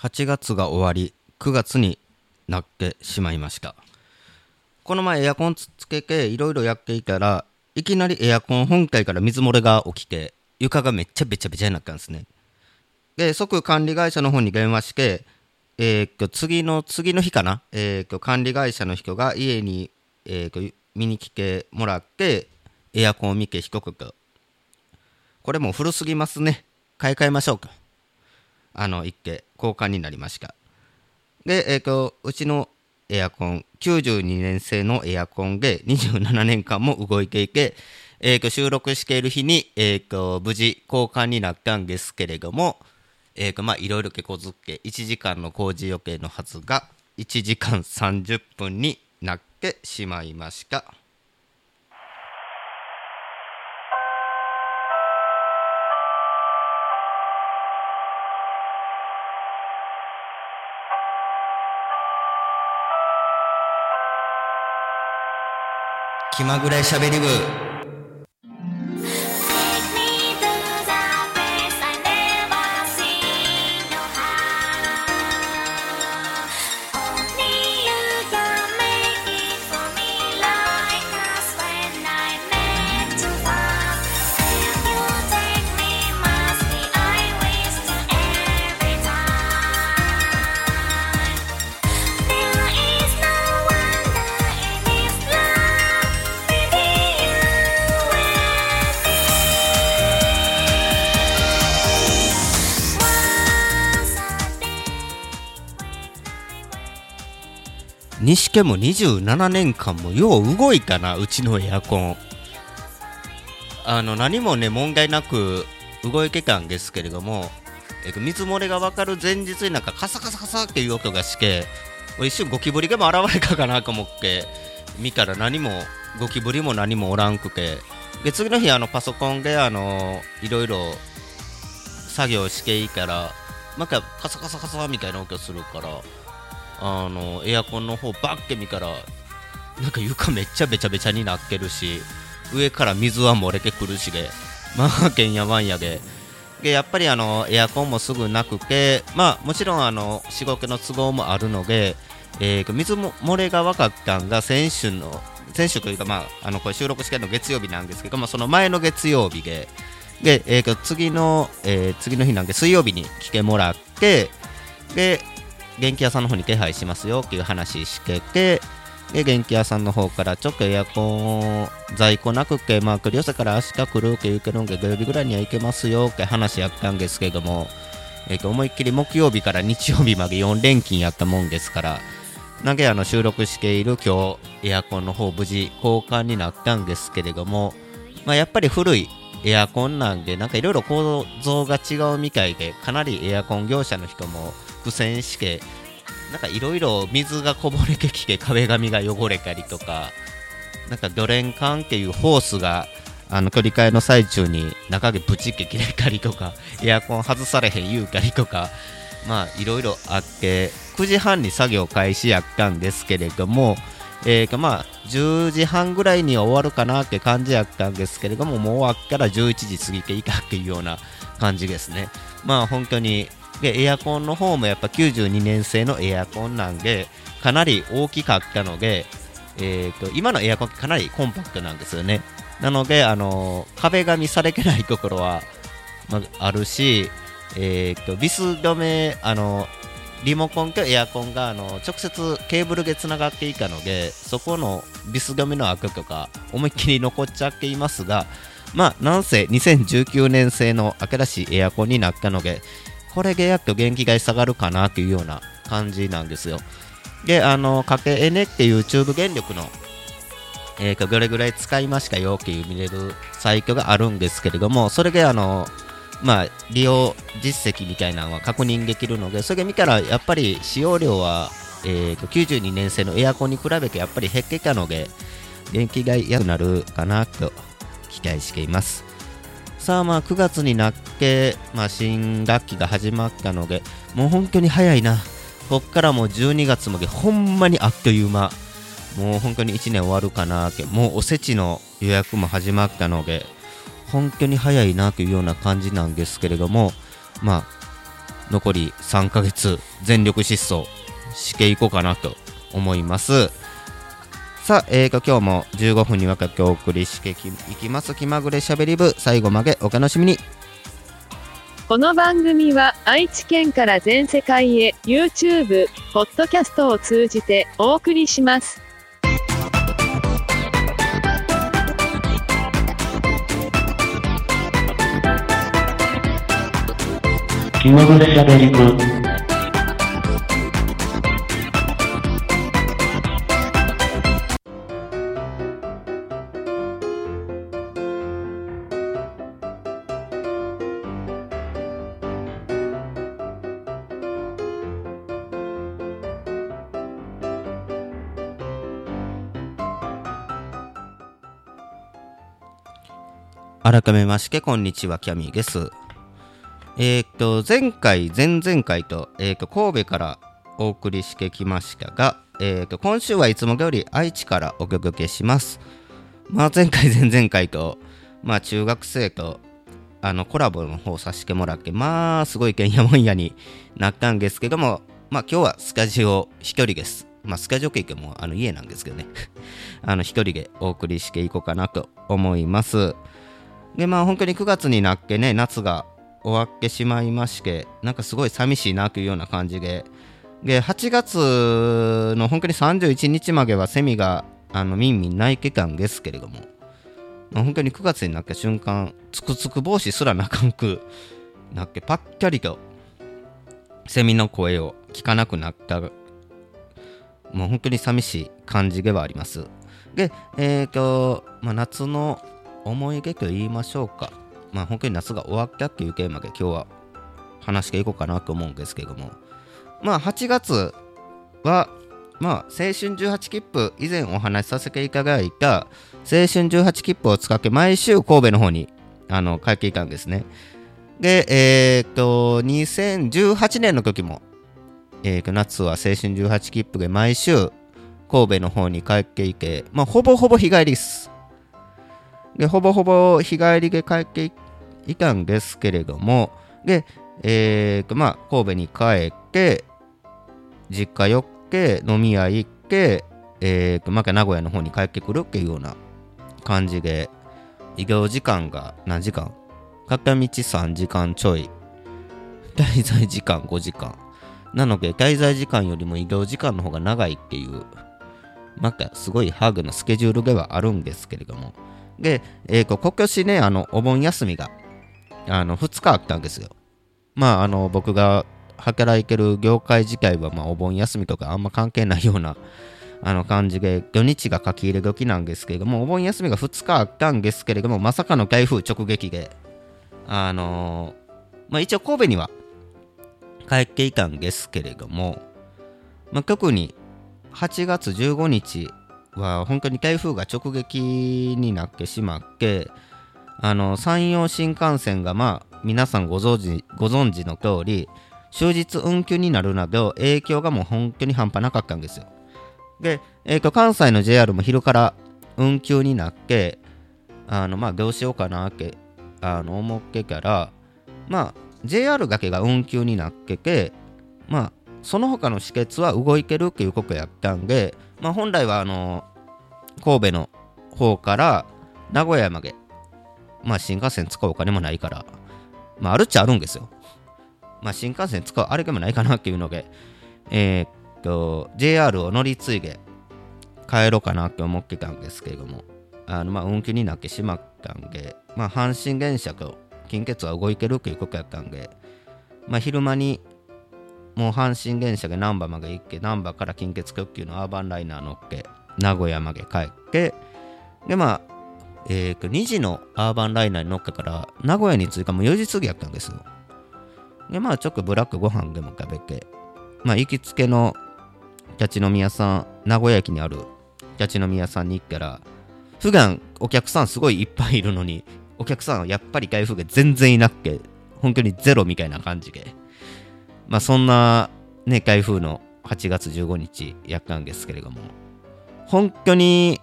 8月が終わり9月になってしまいました。この前エアコンつけていろいろやっていたらいきなりエアコン本体から水漏れが起きて床がめっちゃべちゃべちゃになったんですね。で即管理会社の方に電話してえー、っと次の次の日かな、えー、っと管理会社の人が家に、えー、っと見に来てもらってエアコンを見て低くこれも古すぎますね。買い替えましょうか。あの一軒交換になりましたで、えーと、うちのエアコン92年製のエアコンで27年間も動いていて、えーと、収録している日に、えーと、無事交換になったんですけれども、えーとまあ、いろいろ手こずって1時間の工事予定のはずが1時間30分になってしまいました。気まぐれしゃべり部西家も27年間もよう動いたなうちのエアコン。あの何もね問題なく動いてたんですけれども、えっと、水漏れが分かる前日になんかカサカサカサっていう音がして一瞬ゴキブリがも現れたかなと思って見たら何もゴキブリも何もおらんくて。で次の日あのパソコンであのいろいろ作業していいからなんかカサカサカサみたいな音がするからあのエアコンの方バッて見たらなんか床めっちゃべちゃべちゃになってるし上から水は漏れてくるしでまあけんやまんやで。でやっぱりあのエアコンもすぐなくてまあもちろんあの仕事の都合もあるので、えー、水も漏れが分かったんが先週の先週というかまああのこれ収録してるの月曜日なんですけど、まあ、その前の月曜日でで、えー、次の、えー、次の日なんで水曜日に来てもらってで電気屋さんの方に手配しますよっていう話してて、で、電気屋さんの方からちょっとエアコン在庫なくて、まあ、繰り寄せから明日来るって言うけど、土曜日ぐらいには行けますよって話やったんですけども、えっ、ー、と、思いっきり木曜日から日曜日まで4連勤やったもんですから、投げあの収録している今日、エアコンの方無事交換になったんですけれども、まあ、やっぱり古いエアコンなんで、なんかいろいろ構造が違うみたいで、かなりエアコン業者の人も苦戦して、なんかいろいろ水がこぼれてきて壁紙が汚れたりとか、なんかドレン管っていうホースがあの取り替えの最中に中でブチって切れたりとか、エアコン外されへん言うたりとか、まあいろいろあって、9時半に作業開始やったんですけれども、えー、まあ10時半ぐらいには終わるかなって感じやったんですけれども、もう終わったら11時過ぎていたっていうような感じですね。まあ本当にでエアコンの方もやっぱ92年製のエアコンなんでかなり大きかったので、えーと、今のエアコンかなりコンパクトなんですよね。なので、あのー、壁紙されてないところは、まあ、るし、えーと、ビス止め、あのー、リモコンとエアコンがあの直接ケーブルでつながっていたのでそこのビス止めの悪とか思いっきり残っちゃっていますがまあなんせ2019年製の新しいエアコンになったのでこれでやっと元気が下がるかなというような感じなんですよ。で、あの、かけエネっていうチューブ原力の、えー、どれぐらい使いましたよっていう見れるサイトがあるんですけれども、それであの、まあ、利用実績みたいなのは確認できるので、それ見たらやっぱり使用量は、えー、92年製のエアコンに比べてやっぱり減ってたので、電気が安くなるかなと期待しています。さあまあ9月になって、まあ、新学期が始まったのでもう本当に早いな。こっからもう12月までほんまにあっという間。もう本当に1年終わるかなってもうおせちの予約も始まったので本当に早いなというような感じなんですけれどもまあ残り3ヶ月全力疾走していこうかなと思います。さあ、えー、と今日も15分にわたってお送りしていきます。気まぐれしゃべり部。最後までお楽しみに。この番組は愛知県から全世界へ YouTube、ポッドキャストを通じてお送りします。気まぐれしゃべり部改めましてこんにちはキャミーです。えー、っと前回前々回と,、えー、っと神戸からお送りしてきましたが、えー、っと今週はいつもより愛知からお届けします。まあ前回 前々回とまあ中学生とあのコラボの方させてもらってまあすごいけんやもんやになったんですけどもまあ今日はスカジオ一人です。まあ、スカジオ経験もあの家なんですけどね。あの一人でお送りしていこうかなと思います。でまあ本当に9月になってね夏が終わってしまいましてなんかすごい寂しいなというような感じで。で8月の本当に31日まではセミがあのミンミン鳴いてたんですけれども、まあ、本当に9月になった瞬間つくつく帽子すらなかんくなってパッキャリとセミの声を聞かなくなった。もう本当に寂しい感じではあります。でえっ、ー、と、まあ、夏の思い出と言いましょうか。まあ本当に夏が終わったっていうテーマで今日は話していこうかなと思うんですけども。まあ8月は、まあ青春18切符、以前お話しさせていただいた青春18切符を使って毎週神戸の方にあの帰っていたんですね。で、えっ、と、2018年の時も、えー、夏は青春18切符で毎週神戸の方に帰っていて、まあほぼほぼ日帰りです。で、ほぼほぼ日帰りで帰っていたんですけれども、で、えー、まあ、神戸に帰って、実家寄って、飲み屋行って、えー、また名古屋の方に帰ってくるっていうような感じで、移動時間が何時間？片道3時間ちょい。滞在時間5時間。なので、滞在時間よりも移動時間の方が長いっていう、なんかすごいハーグなスケジュールではあるんですけれども、で、えー、今年ね、あの、お盆休みが、あの、2日あったんですよ。まあ、あの、僕が働いてる業界自体は、まあ、お盆休みとかあんま関係ないような、あの感じで、土日が書き入れ時なんですけれども、お盆休みが2日あったんですけれども、まさかの台風直撃で、あのー、まあ、一応神戸には帰っていたんですけれども、まあ、特に8月15日は本当に台風が直撃になってしまってあの山陽新幹線がまあ皆さんご存知ご存知の通り終日運休になるなど影響がもう本当に半端なかったんですよ。で、えー、と関西の JR も昼から運休になってあのまあどうしようかなってあの思ってからまあ JR だけが運休になっててまあその他の止血は動いてるっていうことやったんでまあ、本来はあの神戸の方から名古屋まで、まあ、新幹線使うお金もないから、まあ、あるっちゃあるんですよ。まあ、新幹線使うあれでもないかなっていうので、えー、っと、JR を乗り継いで帰ろうかなって思ってたんですけれども、あのまあ運休になってしまったんで、まあ、阪神電車と近鉄は動いてるっていうことやったんで、まあ、昼間にもう阪神電車で難波まで行って難波から近鉄特急のアーバンライナー乗って名古屋まで帰ってでまあえー、2時のアーバンライナーに乗っけから名古屋に着いたもう4時過ぎやったんですよ。でまあちょっとブラックご飯でも食べてまあ行きつけの立ち飲み屋さん名古屋駅にある立ち飲み屋さんに行ったら普段お客さんすごいいっぱいいるのにお客さんはやっぱり台風が全然いなくて本当にゼロみたいな感じで。まあ、そんな、ね、台風の8月15日やったんですけれども、本当に、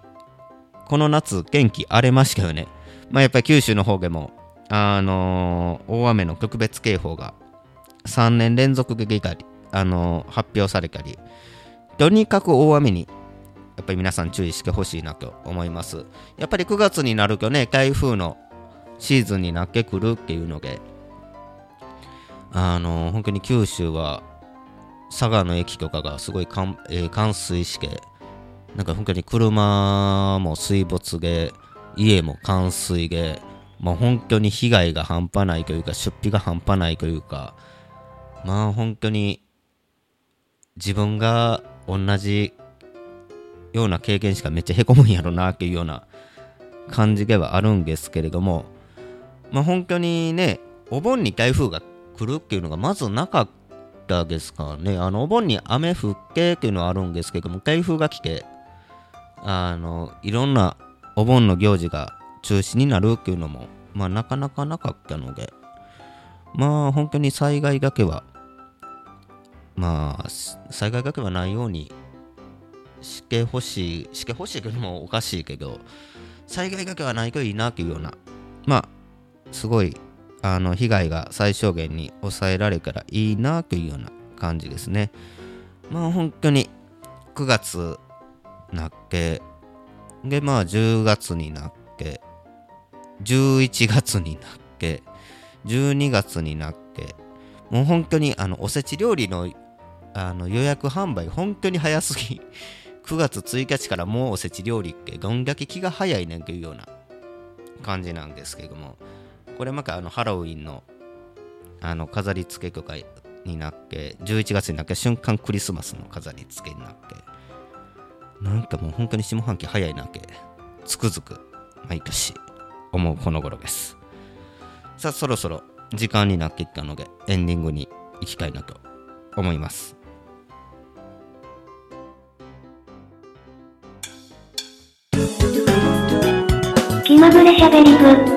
この夏、天気荒れましたよね。まあ、やっぱり九州の方でも、あのー、大雨の特別警報が3年連続でたり、あの発表されたり、とにかく大雨にやっぱり皆さん注意してほしいなと思います。やっぱり9月になるとね、台風のシーズンになってくるっていうので、あの本当に九州は佐賀の駅とかがすごいかん、えー冠水して、なんか本当に車も水没で、家も冠水で、もう本当に被害が半端ないというか、出費が半端ないというか、まあ本当に自分が同じような経験しかめっちゃへこむんやろなっていうような感じではあるんですけれども、まあ本当にね、お盆に台風が来るっていうのがまずなかったですからね、あのお盆に雨降ってっていうのはあるんですけども、台風が来て、あのいろんなお盆の行事が中止になるっていうのも、まあなかなかなかったので、まあ本当に災害だけは、まあ災害だけはないようにしてほしい、してほしいけどもおかしいけど、災害だけはないといいなっていうような、まあすごいあの被害が最小限に抑えられたらいいなというような感じですね。まあ本当に9月なって、でまあ10月になって、11月になって、12月になって、もう本当にあのおせち料理のあの予約販売本当に早すぎ。9月1日からもうおせち料理ってどんだけ気が早いねんというような感じなんですけども、これまたあのハロウィンのあの飾り付けとかになって、11月になって瞬間クリスマスの飾り付けになって、なんかもう本当に下半期早いなって、つくづく毎年思うこの頃です。さあ、そろそろ時間になってきたので、エンディングに行きたいなと思います。気まぐれしゃべり部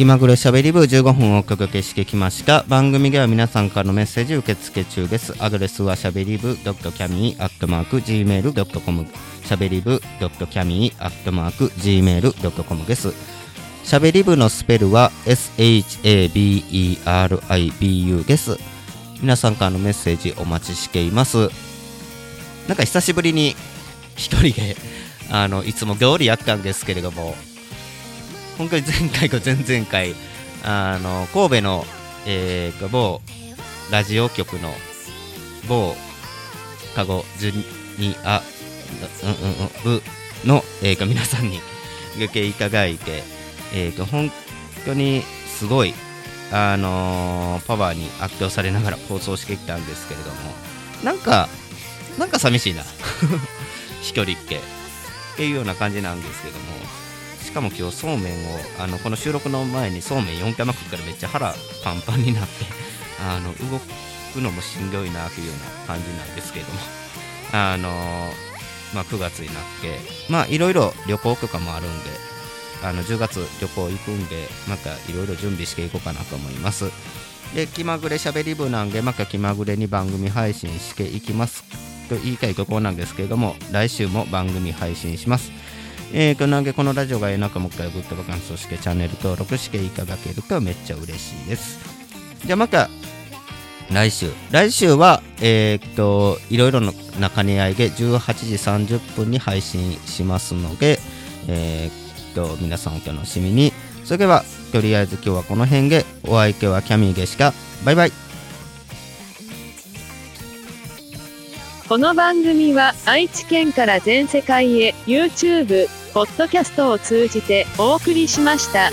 気まぐれしゃべり部15分をお届けしてきました。番組では皆さんからのメッセージ受付中です。アドレスはしゃべり部 .cami.gmail.com しゃべり部 .cami.gmail.com です。しゃべり部のスペルは SHABERIBU です。皆さんからのメッセージお待ちしています。なんか久しぶりに一人であのいつも通りやったんですけれども。本当に前回と前々回あの神戸の、えー、某ラジオ局の某カゴジュニア、うんうんうん、部の、えーと皆さんにご経いただいて、えーと本当にすごい、あのーパワーに圧倒されながら放送してきたんですけれどもなんかなんか寂しいな 一人っけっていうような感じなんですけども。しかも今日そうめんをあのこの収録の前にそうめん4回まくったらめっちゃ腹パンパンになって あの動くのもしんどいなというような感じなんですけれども。あのまあ、9月になっていろいろ旅行とかもあるんであの10月旅行行くんでまたいろいろ準備していこうかなと思います。で気まぐれしゃべり部なんでまた気まぐれに番組配信していきます。と言いたいところなんですけれども来週も番組配信します。えーと、なんでこのラジオがええなかもう一回グッドボタンそしてチャンネル登録していただけるとめっちゃ嬉しいです。じゃあまた来週。来週は、えーっと、いろいろな兼ね合いで18時30分に配信しますので、えーっと、皆さんお楽しみに。それでは、とりあえず今日はこの辺で、お相手はキャミーでした。バイバイ。この番組は愛知県から全世界へ YouTube、ポッドキャストを通じてお送りしました。